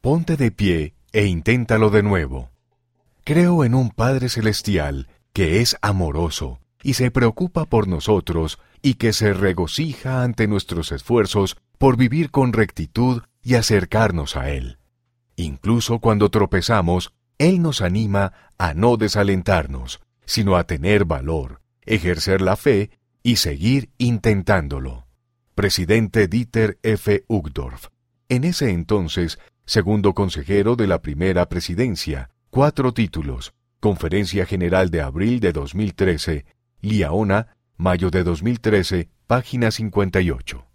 Ponte de pie e inténtalo de nuevo. Creo en un Padre Celestial que es amoroso y se preocupa por nosotros y que se regocija ante nuestros esfuerzos por vivir con rectitud y acercarnos a Él. Incluso cuando tropezamos, Él nos anima a no desalentarnos, sino a tener valor, ejercer la fe y seguir intentándolo. Presidente Dieter F. Uchtdorf. En ese entonces, segundo consejero de la primera presidencia, cuatro títulos, Conferencia General de abril de 2013, Liaona, mayo de 2013, página 58.